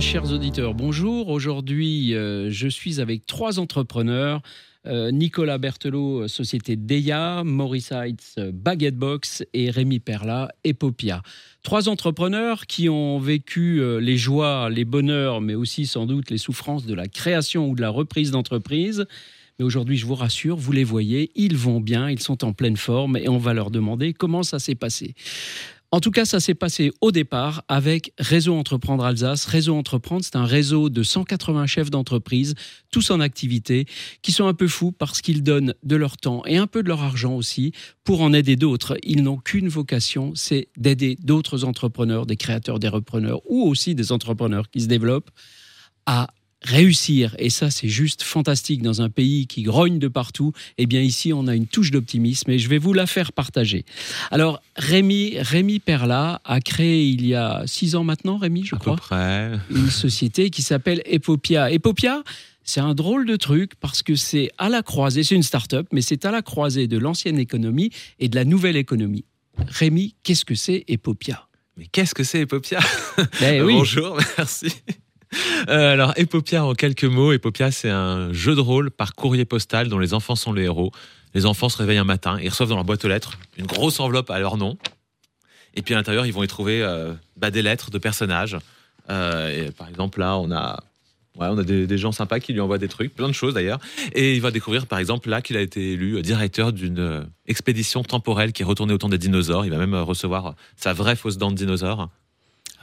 chers auditeurs, bonjour. Aujourd'hui, euh, je suis avec trois entrepreneurs. Euh, Nicolas Berthelot, société Deya, Maurice Heights, Baguette Box et Rémi Perla, Epopia. Trois entrepreneurs qui ont vécu euh, les joies, les bonheurs, mais aussi sans doute les souffrances de la création ou de la reprise d'entreprise. Mais aujourd'hui, je vous rassure, vous les voyez, ils vont bien, ils sont en pleine forme et on va leur demander comment ça s'est passé. En tout cas, ça s'est passé au départ avec Réseau Entreprendre Alsace. Réseau Entreprendre, c'est un réseau de 180 chefs d'entreprise, tous en activité, qui sont un peu fous parce qu'ils donnent de leur temps et un peu de leur argent aussi pour en aider d'autres. Ils n'ont qu'une vocation, c'est d'aider d'autres entrepreneurs, des créateurs, des repreneurs ou aussi des entrepreneurs qui se développent à réussir, et ça c'est juste fantastique dans un pays qui grogne de partout, eh bien ici on a une touche d'optimisme et je vais vous la faire partager. Alors Rémi, Rémi Perla a créé il y a six ans maintenant, Rémi je crois, une société qui s'appelle Epopia. Epopia, c'est un drôle de truc parce que c'est à la croisée, c'est une start-up, mais c'est à la croisée de l'ancienne économie et de la nouvelle économie. Rémi, qu'est-ce que c'est Epopia? Mais qu'est-ce que c'est Epopia? Ben Bonjour, merci. Euh, alors, Epopia en quelques mots. Epopia, c'est un jeu de rôle par courrier postal dont les enfants sont les héros. Les enfants se réveillent un matin, ils reçoivent dans leur boîte aux lettres une grosse enveloppe à leur nom. Et puis à l'intérieur, ils vont y trouver euh, bah, des lettres de personnages. Euh, par exemple, là, on a, on a des, gens sympas qui lui envoient des trucs, plein de choses d'ailleurs. Et il va découvrir, par exemple, là, qu'il a été élu directeur d'une expédition temporelle qui est retournée au temps des dinosaures. Il va même recevoir sa vraie fausse dent de dinosaure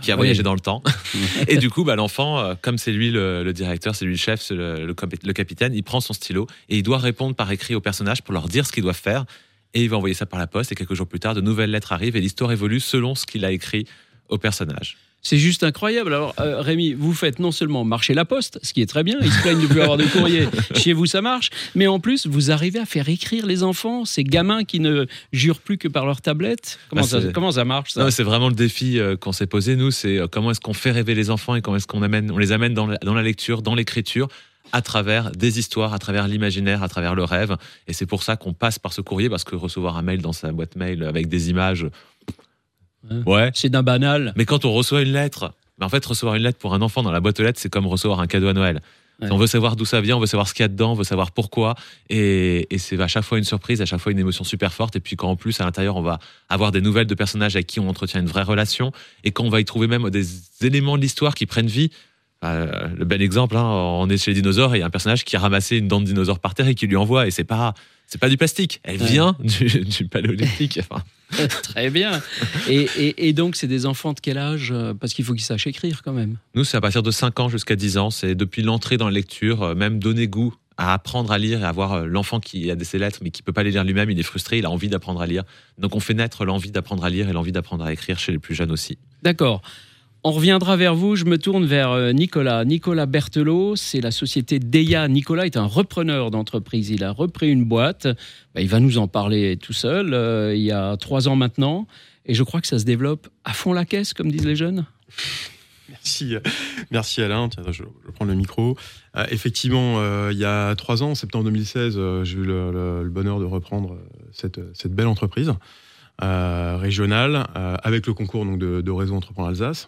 qui a voyagé dans le temps. et du coup, bah, l'enfant, euh, comme c'est lui le, directeur, c'est lui le chef, le, le, capitaine, il prend son stylo et il doit répondre par écrit aux personnages pour leur dire ce qu'ils doivent faire. Et il va envoyer ça par la poste. Et quelques jours plus tard, de nouvelles lettres arrivent et l'histoire évolue selon ce qu'il a écrit aux personnages. C'est juste incroyable. Alors, euh, Rémi, vous faites non seulement marcher la poste, ce qui est très bien, ils se plaignent de ne plus avoir de courrier. Chez vous, ça marche. Mais en plus, vous arrivez à faire écrire les enfants, ces gamins qui ne jurent plus que par leur tablette. Comment, bah, ça, comment ça, marche, ça? C'est vraiment le défi euh, qu'on s'est posé, nous. C'est euh, comment est-ce qu'on fait rêver les enfants et comment est-ce qu'on amène, on les amène dans la, dans la lecture, dans l'écriture à travers des histoires, à travers l'imaginaire, à travers le rêve. Et c'est pour ça qu'on passe par ce courrier, parce que recevoir un mail dans sa boîte mail avec des images, Ouais. C'est d'un banal. Mais quand on reçoit une lettre, en fait, recevoir une lettre pour un enfant dans la boîte aux lettres, c'est comme recevoir un cadeau à Noël. On veut savoir d'où ça vient, on veut savoir ce qu'il y a dedans, on veut savoir pourquoi. Et, c'est à chaque fois une surprise, à chaque fois une émotion super forte. Et puis quand en plus, à l'intérieur, on va avoir des nouvelles de personnages avec qui on entretient une vraie relation. Et quand on va y trouver même des éléments de l'histoire qui prennent vie. Euh, le bel exemple, hein, on est chez les dinosaures et il y a un personnage qui a ramassé une dent de dinosaure par terre et qui lui envoie. Et c'est pas, c'est pas du plastique, elle vient du, du paléolithique. Enfin, Très bien. Et, donc, c'est des enfants de quel âge euh, Parce qu'il faut qu'ils sachent écrire quand même? Nous, c'est à partir de 5 ans jusqu'à 10 ans. C'est depuis l'entrée dans la lecture, euh, même donner goût à apprendre à lire et à voir euh, l'enfant qui a ses lettres mais qui peut pas les lire lui-même, il est frustré, il a envie d'apprendre à lire. Donc on fait naître l'envie d'apprendre à lire et l'envie d'apprendre à écrire chez les plus jeunes aussi. D'accord. On reviendra vers vous. Je me tourne vers euh, Nicolas. Nicolas Berthelot, c'est la société Deya. Nicolas est un repreneur d'entreprise. Il a repris une boîte. Bah, il va nous en parler tout seul. Euh, il y a trois ans maintenant. Et je crois que ça se développe à fond la caisse, comme disent les jeunes. Merci, merci Alain. je, prends le micro. Euh, effectivement, il y a trois ans, en septembre 2016, j'ai eu le, bonheur de reprendre cette belle entreprise. Euh, régionale euh, avec le concours donc, de, Réseau Entreprendre Alsace.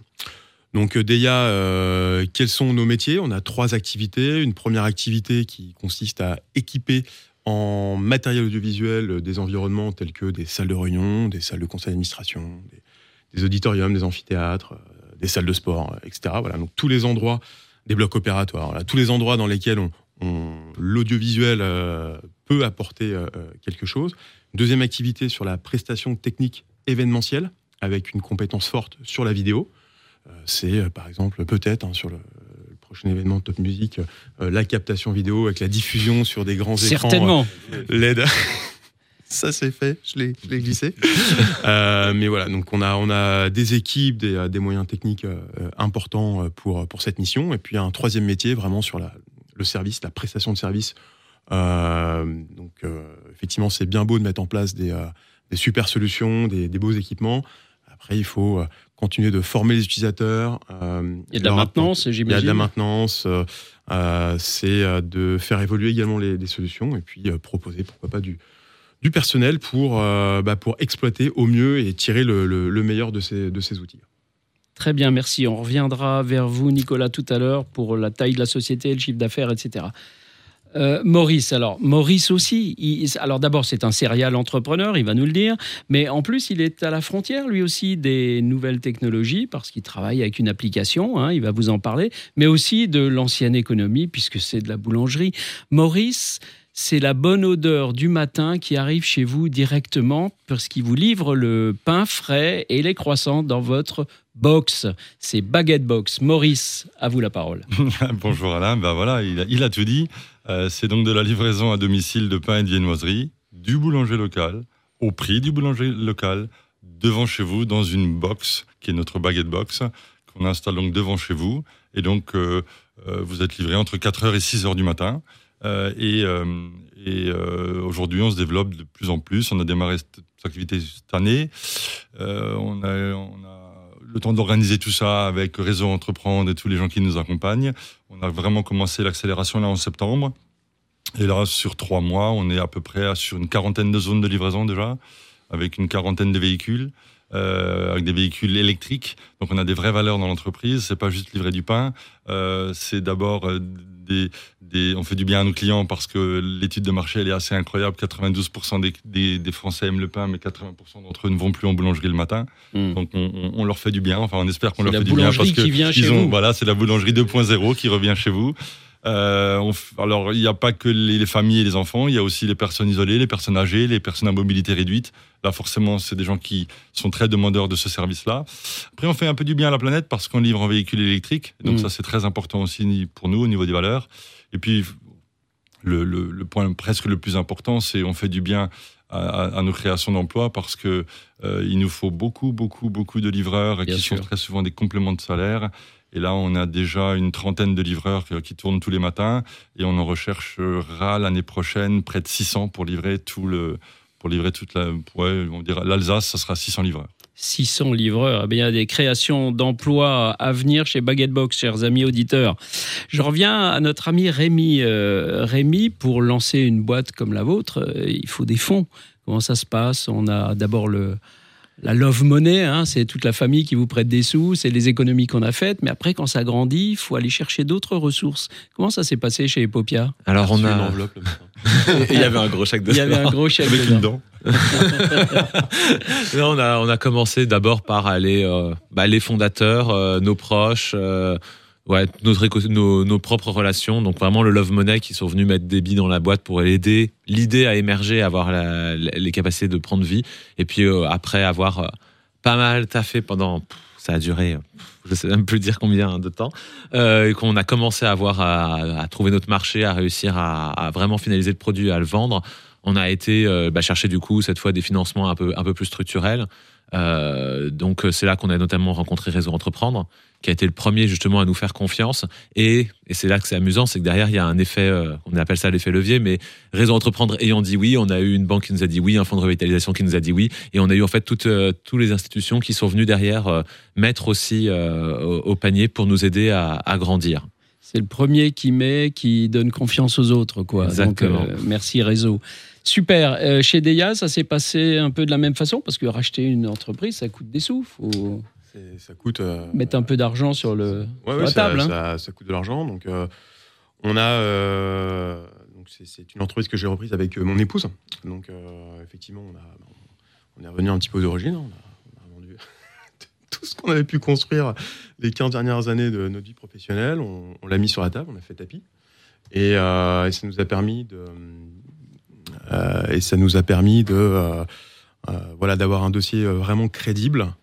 Donc euh, Deya, quels sont nos métiers? On a trois activités. Une première activité qui consiste à équiper en matériel audiovisuel des environnements tels que des salles de réunion, des salles de conseil d'administration, des, auditoriums, des amphithéâtres, des salles de sport, etc. Voilà, donc tous les endroits, des blocs opératoires, tous les endroits dans lesquels on, l'audiovisuel peut apporter quelque chose. Deuxième activité sur la prestation technique événementielle, avec une compétence forte sur la vidéo. Euh, c'est euh, par exemple peut-être hein, sur le, prochain événement de Top Music, euh, la captation vidéo avec la diffusion sur des grands écrans Certainement. LED. Ça c'est fait, je l'ai glissé. mais voilà, donc on a, on a des équipes, des, des moyens techniques importants pour, pour cette mission. Et puis un troisième métier vraiment sur la, le service, la prestation de service euh, donc, euh, effectivement, c'est bien beau de mettre en place des, euh, super solutions, des, beaux équipements. Après, il faut continuer de former les utilisateurs. il y a de la maintenance, j'imagine. Il y a de la maintenance. c'est de faire évoluer également les, solutions et puis proposer, pourquoi pas, du, du personnel pour, bah, pour exploiter au mieux et tirer le, meilleur de ces, de ces outils. Très bien, merci. On reviendra vers vous, Nicolas, tout à l'heure pour la taille de la société, le chiffre d'affaires, etc. Euh, Maurice, alors Maurice aussi. alors d'abord, c'est un serial entrepreneur, il va nous le dire, mais en plus, il est à la frontière lui aussi des nouvelles technologies parce qu'il travaille avec une application. Hein, il va vous en parler, mais aussi de l'ancienne économie puisque c'est de la boulangerie. Maurice, c'est la bonne odeur du matin qui arrive chez vous directement parce qu'il vous livre le pain frais et les croissants dans votre box. C'est Baguette Box. Maurice, à vous la parole. Bonjour Alain, ben voilà, il a, tout dit. Euh, c'est donc de la livraison à domicile de pain et de viennoiserie, du boulanger local, au prix du boulanger local, devant chez vous, dans une box qui est notre Baguette Box, qu'on installe donc devant chez vous. Et donc, euh, euh, vous êtes livré entre 4h et 6h du matin. Et, aujourd'hui, on se développe de plus en plus. On a démarré cette, activité cette année. on a le temps d'organiser tout ça avec Réseau Entreprendre et tous les gens qui nous accompagnent. On a vraiment commencé l'accélération là en septembre. Et là, sur trois mois, on est à peu près sur une quarantaine de zones de livraison déjà, avec une quarantaine de véhicules. Euh, avec des véhicules électriques. Donc on a des vraies valeurs dans l'entreprise. C'est pas juste livrer du pain. Euh, c'est d'abord euh, des, des, on fait du bien à nos clients parce que l'étude de marché elle est assez incroyable. 92% des, des, des, Français aiment le pain, mais 80% d'entre eux ne vont plus en boulangerie le matin. Hmm. Donc on, on, leur fait du bien. Enfin on espère qu'on leur fait du bien parce que vient chez ont, voilà c'est la boulangerie 2.0 qui revient chez vous. Euh, alors, il n'y a pas que les, familles et les enfants, il y a aussi les personnes isolées, les personnes âgées, les personnes à mobilité réduite. Là, forcément, c'est des gens qui sont très demandeurs de ce service-là. Après, on fait un peu du bien à la planète parce qu'on livre un véhicule électrique. Donc, mm. ça, c'est très important aussi pour nous au niveau des valeurs. Et puis, le, point presque le plus important, c'est on fait du bien à, nos créations d'emplois parce que euh, il nous faut beaucoup, beaucoup, beaucoup de livreurs qui sont très souvent des compléments de salaire. Et là, on a déjà une trentaine de livreurs qui tournent tous les matins et on en recherchera l'année prochaine près de 600 pour livrer tout le, pour livrer toute la, ouais, on dirait l'Alsace, ça sera 600 livreurs. 600 livreurs. Eh il y a des créations d'emplois à venir chez Baguette Box, chers amis auditeurs. Je reviens à notre ami Rémi. Euh, Rémi, pour lancer une boîte comme la vôtre, euh, il faut des fonds. Comment ça se passe? On a d'abord le, la love money, hein, c'est toute la famille qui vous prête des sous, c'est les économies qu'on a faites, mais après, quand ça grandit, il faut aller chercher d'autres ressources. Comment ça s'est passé chez Epopia? Alors, on a. Une enveloppe, il y avait un gros chèque dedans. Il y avait un gros chèque Avec dedans. non, on, a, on a commencé d'abord par aller, euh, bah, les fondateurs, euh, nos proches, euh, notre, nos, propres relations. Donc vraiment le Love Money qui sont venus mettre des billes dans la boîte pour aider l'idée à émerger, avoir les capacités de prendre vie. Et puis euh, après avoir euh, pas mal taffé pendant, ça a duré, je sais même plus dire combien de temps, euh, qu'on a commencé à avoir à, trouver notre marché, à réussir à, vraiment finaliser le produit, à le vendre. On a été euh, bah, chercher du coup cette fois des financements un peu un peu plus structurels. Euh, donc c'est là qu'on a notamment rencontré Réseau Entreprendre, qui a été le premier justement à nous faire confiance. Et, et c'est là que c'est amusant, c'est que derrière il y a un effet, euh, on appelle ça l'effet levier, mais Réseau Entreprendre ayant dit oui, on a eu une banque qui nous a dit oui, un fonds de revitalisation qui nous a dit oui, et on a eu en fait toutes euh, les institutions qui sont venues derrière euh, mettre aussi au, panier pour nous aider à, à grandir. C'est le premier qui met, qui donne confiance aux autres, quoi. Exactement. Donc, merci Réseau. Super. Euh, chez Deya, ça s'est passé un peu de la même façon? Parce que racheter une entreprise, ça coûte des sous. Faut ça coûte. Euh, mettre un peu d'argent sur, le, ouais, la table. Hein. Ça, coûte de l'argent. Donc, euh, on a. donc c'est une entreprise que j'ai reprise avec mon épouse. Donc, effectivement, on, a, on est revenu un petit peu aux origines. On a, tout ce qu'on avait pu construire les 15 dernières années de notre vie professionnelle. On, l'a mis sur la table, on a fait tapis. Et, ça nous a permis de euh, et ça nous a permis de euh, euh, voilà d'avoir un dossier vraiment crédible.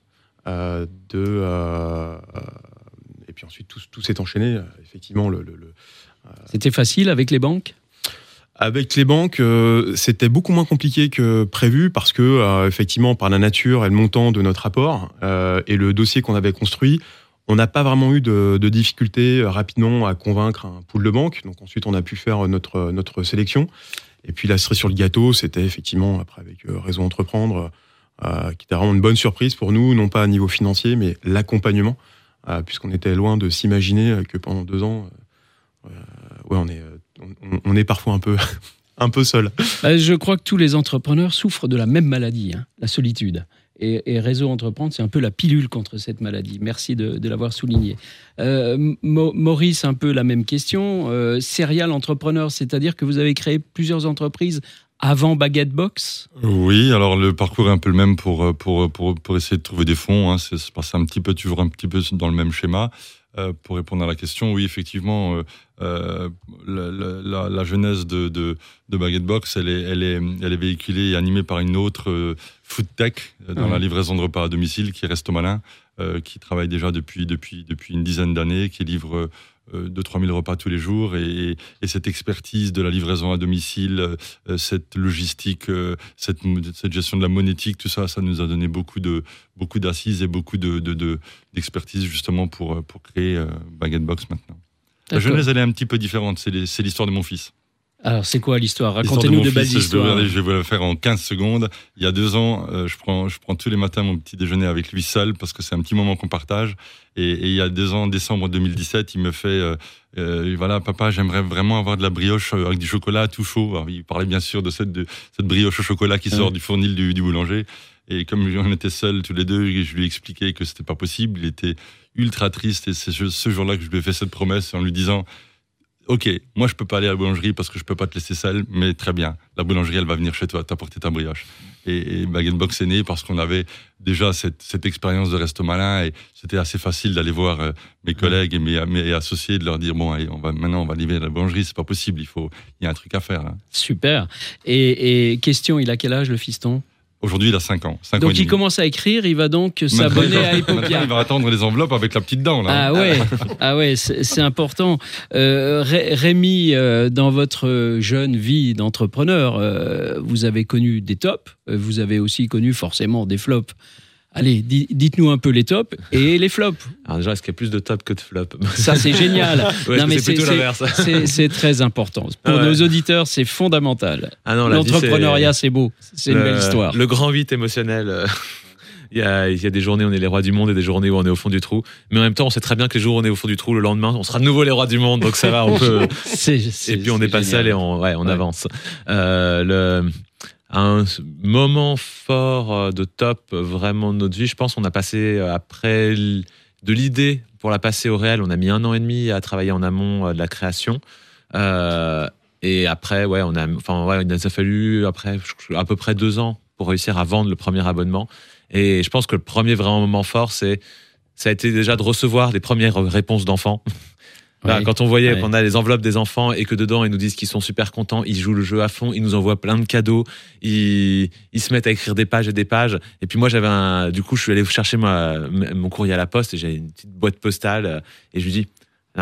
de et puis ensuite tout, s'est enchaîné. Effectivement, c'était facile avec les banques? Avec les banques, c'était beaucoup moins compliqué que prévu parce que, effectivement, par la nature et le montant de notre apport et le dossier qu'on avait construit, on n'a pas vraiment eu de, de difficultés rapidement à convaincre un pool de banques. Donc ensuite, on a pu faire notre, notre sélection. Et puis la cerise sur le gâteau, c'était effectivement, après avec euh, Réseau Entreprendre, euh, qui était vraiment une bonne surprise pour nous, non pas à niveau financier, mais l'accompagnement, euh, puisqu'on était loin de s'imaginer que pendant deux ans, ouais, on est, on, est parfois un peu, un peu seul. Je crois que tous les entrepreneurs souffrent de la même maladie, hein, la solitude. Et, Réseau Entreprendre, c'est un peu la pilule contre cette maladie. Merci de, l'avoir souligné. Euh, Maurice, un peu la même question. Euh, serial entrepreneur, c'est-à-dire que vous avez créé plusieurs entreprises avant Baguette Box? Oui, alors le parcours est un peu le même pour, pour, pour, pour essayer de trouver des fonds. Hein. C'est passé un petit peu, toujours un petit peu dans le même schéma. Euh, pour répondre à la question, oui, effectivement, euh, euh, la, la, genèse de, de, de, Baguette Box, elle est, elle, est, elle est véhiculée et animée par une autre food tech dans la livraison de repas à domicile qui reste malin, qui travaille déjà depuis, depuis, depuis une dizaine d'années, qui livre de 3000 repas tous les jours et, cette expertise de la livraison à domicile, euh, cette logistique, euh, cette, gestion de la monétique, tout ça, ça nous a donné beaucoup de beaucoup d'assises et beaucoup de, d'expertise justement pour, pour créer Baguette Box maintenant. La genèse, elle est un petit peu différente. C'est l'histoire de mon fils. Alors, c'est quoi l'histoire? Racontez-nous de, belles histoires. Je vais, vous la faire en 15 secondes. Il y a deux ans, euh, je, prends, je prends tous les matins mon petit déjeuner avec lui seul parce que c'est un petit moment qu'on partage. Et, il y a deux ans, en décembre 2017, il me fait euh, euh, voilà, papa, j'aimerais vraiment avoir de la brioche avec du chocolat tout chaud. il parlait bien sûr de cette, de, cette brioche au chocolat qui sort du fournil du, du boulanger. Et comme on était seuls tous les deux, je lui ai expliqué que c'était pas possible. Il était ultra triste et c'est ce jour-là que je lui ai fait cette promesse en lui disant Ok, moi je peux pas aller à la boulangerie parce que je peux pas te laisser seul, mais très bien, la boulangerie elle va venir chez toi t'apporter ta brioche. Et, et Bag Box est né parce qu'on avait déjà cette, cette expérience de resto malin et c'était assez facile d'aller voir euh, mes collègues et mes, mes, associés de leur dire bon allez, on va maintenant on va livrer la boulangerie, c'est pas possible, il faut il y a un truc à faire. Hein. Super. Et, et question, il a quel âge le fiston? Aujourd'hui, il a 5 ans. donc, il commence à écrire, il va donc s'abonner à Epopia. il va attendre les enveloppes avec la petite dent. Là. Ah ouais, ah ouais c'est important. Euh, Rémi, euh, dans votre jeune vie d'entrepreneur, euh, vous avez connu des tops, vous avez aussi connu forcément des flops. Allez, dites-nous un peu les tops et les flops. Alors déjà, est-ce qu'il y a plus de tops que de flops? Ça, c'est génial. c'est très important. Pour nos auditeurs, c'est fondamental. Ah L'entrepreneuriat, c'est beau. C'est une belle histoire. Le grand vite émotionnel. Il y, a, il y, a, des journées où on est les rois du monde et des journées où on est au fond du trou. Mais en même temps, on sait très bien que les jours où on est au fond du trou, le lendemain, on sera de nouveau les rois du monde. Donc ça va, on peut. et puis on n'est pas seul et on, ouais, on avance. Euh, le, un moment fort euh, de top vraiment de notre vie. Je pense qu'on a passé euh, après de l'idée pour la passer au réel. On a mis un an et demi à travailler en amont euh, de la création. et après, ouais, on a, enfin, ouais, il nous a fallu après à peu près deux ans pour réussir à vendre le premier abonnement. Et je pense que le premier vraiment moment fort, c'est ça a été déjà de recevoir les premières réponses d'enfants. quand on voyait qu'on a les enveloppes des enfants et que dedans ils nous disent qu'ils sont super contents, ils jouent le jeu à fond, ils nous envoient plein de cadeaux, ils, ils se mettent à écrire des pages et des pages. Et puis moi j'avais un, du coup je suis allé chercher mon courrier à la poste et j'ai une petite boîte postale et je lui dis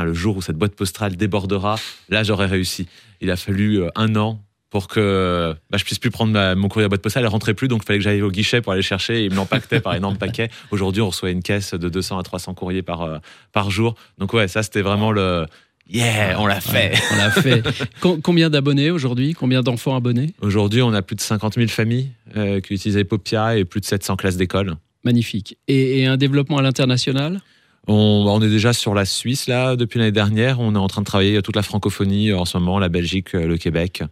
le jour où cette boîte postale débordera, là j'aurais réussi. Il a fallu euh, un an pour que bah, je puisse plus prendre mon courrier à boîte postale. Elle rentrait plus, donc il fallait que j'aille au guichet pour aller chercher. Et il me l'empaquetait par énorme paquet. Aujourd'hui, on reçoit une caisse de 200 à 300 courriers par, euh, par jour. Donc ouais, ça c'était vraiment le... Yeah, on l'a fait. on l'a fait. Combien d'abonnés aujourd'hui? Combien d'enfants abonnés? Aujourd'hui, on a plus de 50 000 familles euh, qui utilisent Epopia et plus de 700 classes d'école. Magnifique. Et, un développement à l'international? On, on, est déjà sur la Suisse là depuis l'année dernière. On est en train de travailler toute la francophonie en ce moment, la Belgique, le Québec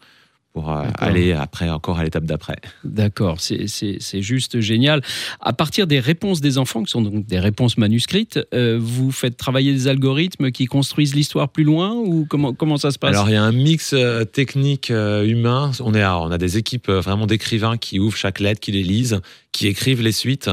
pour euh, aller après encore à l'étape d'après. D'accord, c'est juste génial. À partir des réponses des enfants, qui sont donc des réponses manuscrites, euh, vous faites travailler des algorithmes qui construisent l'histoire plus loin ou comment, comment ça se passe? Alors il y a un mix euh, technique humain. On, est, on a des équipes vraiment d'écrivains qui ouvrent chaque lettre, qui les lisent, qui écrivent les suites.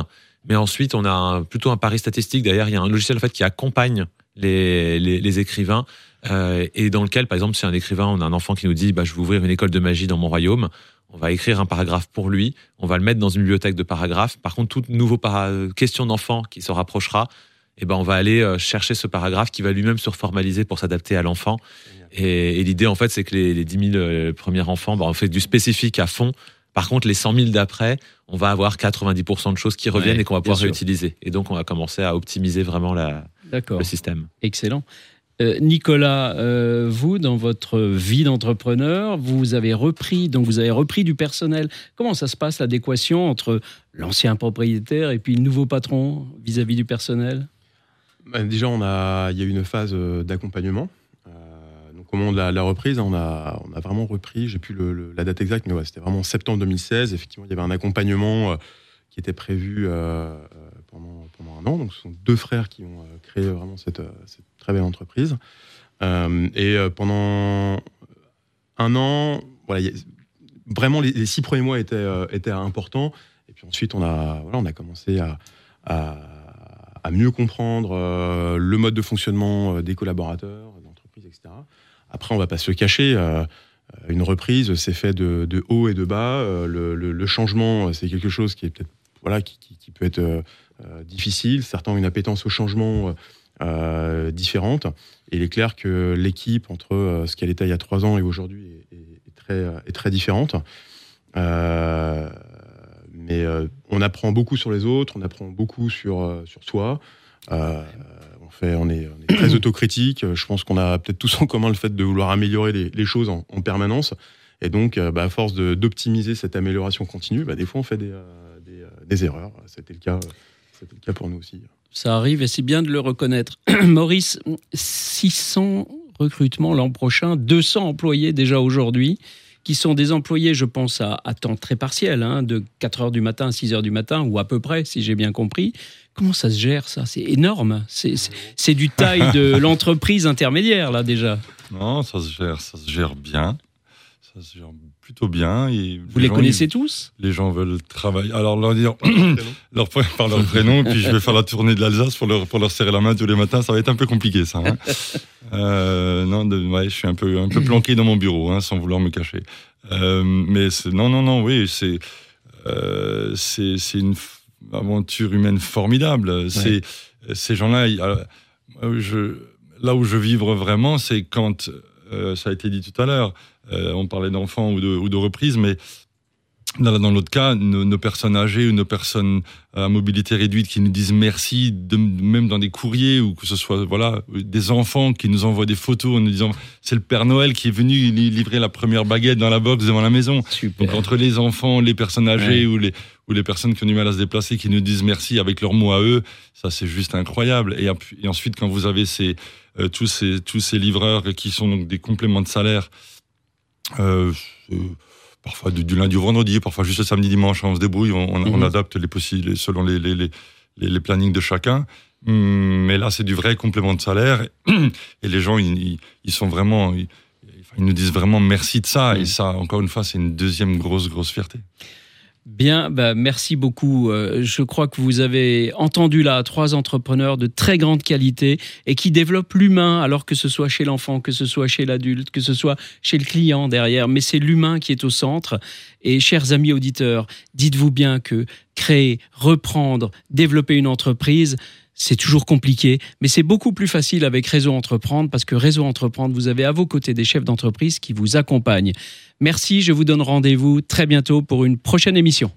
Mais ensuite, on a plutôt un pari statistique. D'ailleurs, il y a un logiciel en fait, qui accompagne les, les, les écrivains euh, et dans lequel, par exemple, si un écrivain, on a un enfant qui nous dit bah, je vais ouvrir une école de magie dans mon royaume, on va écrire un paragraphe pour lui, on va le mettre dans une bibliothèque de paragraphes. Par contre, toute nouveau question d'enfant qui se rapprochera, eh ben, on va aller euh, chercher ce paragraphe qui va lui-même se reformaliser pour s'adapter à l'enfant. Et, l'idée, en fait, c'est que les, les 10 000 euh, premiers enfants, bah, on fait du spécifique à fond. Par contre, les 100 000 d'après, on va avoir 90% de choses qui reviennent et qu'on va pouvoir réutiliser. Et donc, on va commencer à optimiser vraiment la, le système. Excellent. Euh, Nicolas, euh, vous, dans votre vie d'entrepreneur, vous avez repris, donc vous avez repris du personnel. Comment ça se passe l'adéquation entre l'ancien propriétaire et puis le nouveau patron vis-à-vis du personnel? Bah, Déjà, il y a eu une phase euh, d'accompagnement. au moment de la, reprise, on a, vraiment repris. J'ai plus la date exacte, mais c'était vraiment septembre 2016. Effectivement, il y avait un accompagnement qui était prévu pendant, pendant un an. Donc, ce sont deux frères qui ont créé vraiment cette, cette, très belle entreprise. et pendant un an, voilà, vraiment les, six premiers mois étaient, étaient importants. Et puis ensuite, on a, voilà, on a commencé à, à, mieux comprendre le mode de fonctionnement des collaborateurs, d'entreprise, etc. Après, on va pas se le cacher. Euh, une reprise, c'est fait de, haut et de bas. Euh, le, changement, c'est quelque chose qui est peut-être voilà, qui, peut être euh, difficile. Certains ont une appétence au changement différente. Et il est clair que l'équipe entre ce qu'elle était il y a trois ans et aujourd'hui est, très, est très différente. mais on apprend beaucoup sur les autres, on apprend beaucoup sur, sur soi on, est, très autocritique. Je pense qu'on a peut-être tous en commun le fait de vouloir améliorer les, choses en, permanence. Et donc, euh, bah, à force d'optimiser cette amélioration continue, bah, des fois, on fait des, euh, euh, erreurs. C'était le, cas, le cas pour nous aussi. Ça arrive et c'est bien de le reconnaître. Maurice, 600 recrutements l'an prochain, 200 employés déjà aujourd'hui qui sont des employés, je pense, à, temps très partiel, hein, de 4 heures du matin à 6 heures du matin, ou à peu près, si j'ai bien compris. Comment ça se gère, ça? C'est énorme. C'est du taille de l'entreprise intermédiaire, là, déjà. Non, ça se gère, ça se gère bien. Ça se gère plutôt bien. Et Vous les, connaissez tous Les gens veulent travailler. Alors, leur dire leur, par leur prénom, puis je vais faire la tournée de l'Alsace pour leur, pour leur serrer la main tous les matins. Ça va être un peu compliqué, ça. Hein. euh, non, ouais, je suis un peu, un peu planqué dans mon bureau, hein, sans vouloir me cacher. Euh, mais non, non, non, oui, c'est euh, c'est une aventure humaine formidable. C'est ces gens-là. Je, là où je vivre vraiment, c'est quand euh, ça a été dit tout à l'heure, euh, on parlait d'enfants ou de, ou de reprises, mais dans, l'autre cas, nos, personnes âgées ou nos personnes à mobilité réduite qui nous disent merci, de, même dans des courriers ou que ce soit voilà des enfants qui nous envoient des photos en nous disant c'est le Père Noël qui est venu livrer la première baguette dans la box devant la maison. Donc entre les enfants, les personnes âgées ou les ou les personnes qui ont du mal à se déplacer qui nous disent merci avec leurs mots à eux, ça c'est juste incroyable. Et, et, ensuite quand vous avez ces euh, tous ces tous ces livreurs qui sont donc des compléments de salaire. Euh, parfois du, lundi au vendredi, parfois juste le samedi, dimanche, on se débrouille, on, mhm. adapte les possibles selon les, les, les, plannings de chacun. Hum, mais là, c'est du vrai complément de salaire. Et les gens, ils, ils sont vraiment, ils, nous disent vraiment merci de ça. Et mhm. ça, encore une fois, c'est une deuxième grosse, grosse fierté. Bien, bah merci beaucoup. Euh, je crois que vous avez entendu là trois entrepreneurs de très grande qualité et qui développent l'humain, alors que ce soit chez l'enfant, que ce soit chez l'adulte, que ce soit chez le client derrière. Mais c'est l'humain qui est au centre. Et chers amis auditeurs, dites-vous bien que créer, reprendre, développer une entreprise, c'est toujours compliqué, mais c'est beaucoup plus facile avec Réseau Entreprendre parce que Réseau Entreprendre, vous avez à vos côtés des chefs d'entreprise qui vous accompagnent. Merci, je vous donne rendez-vous très bientôt pour une prochaine émission.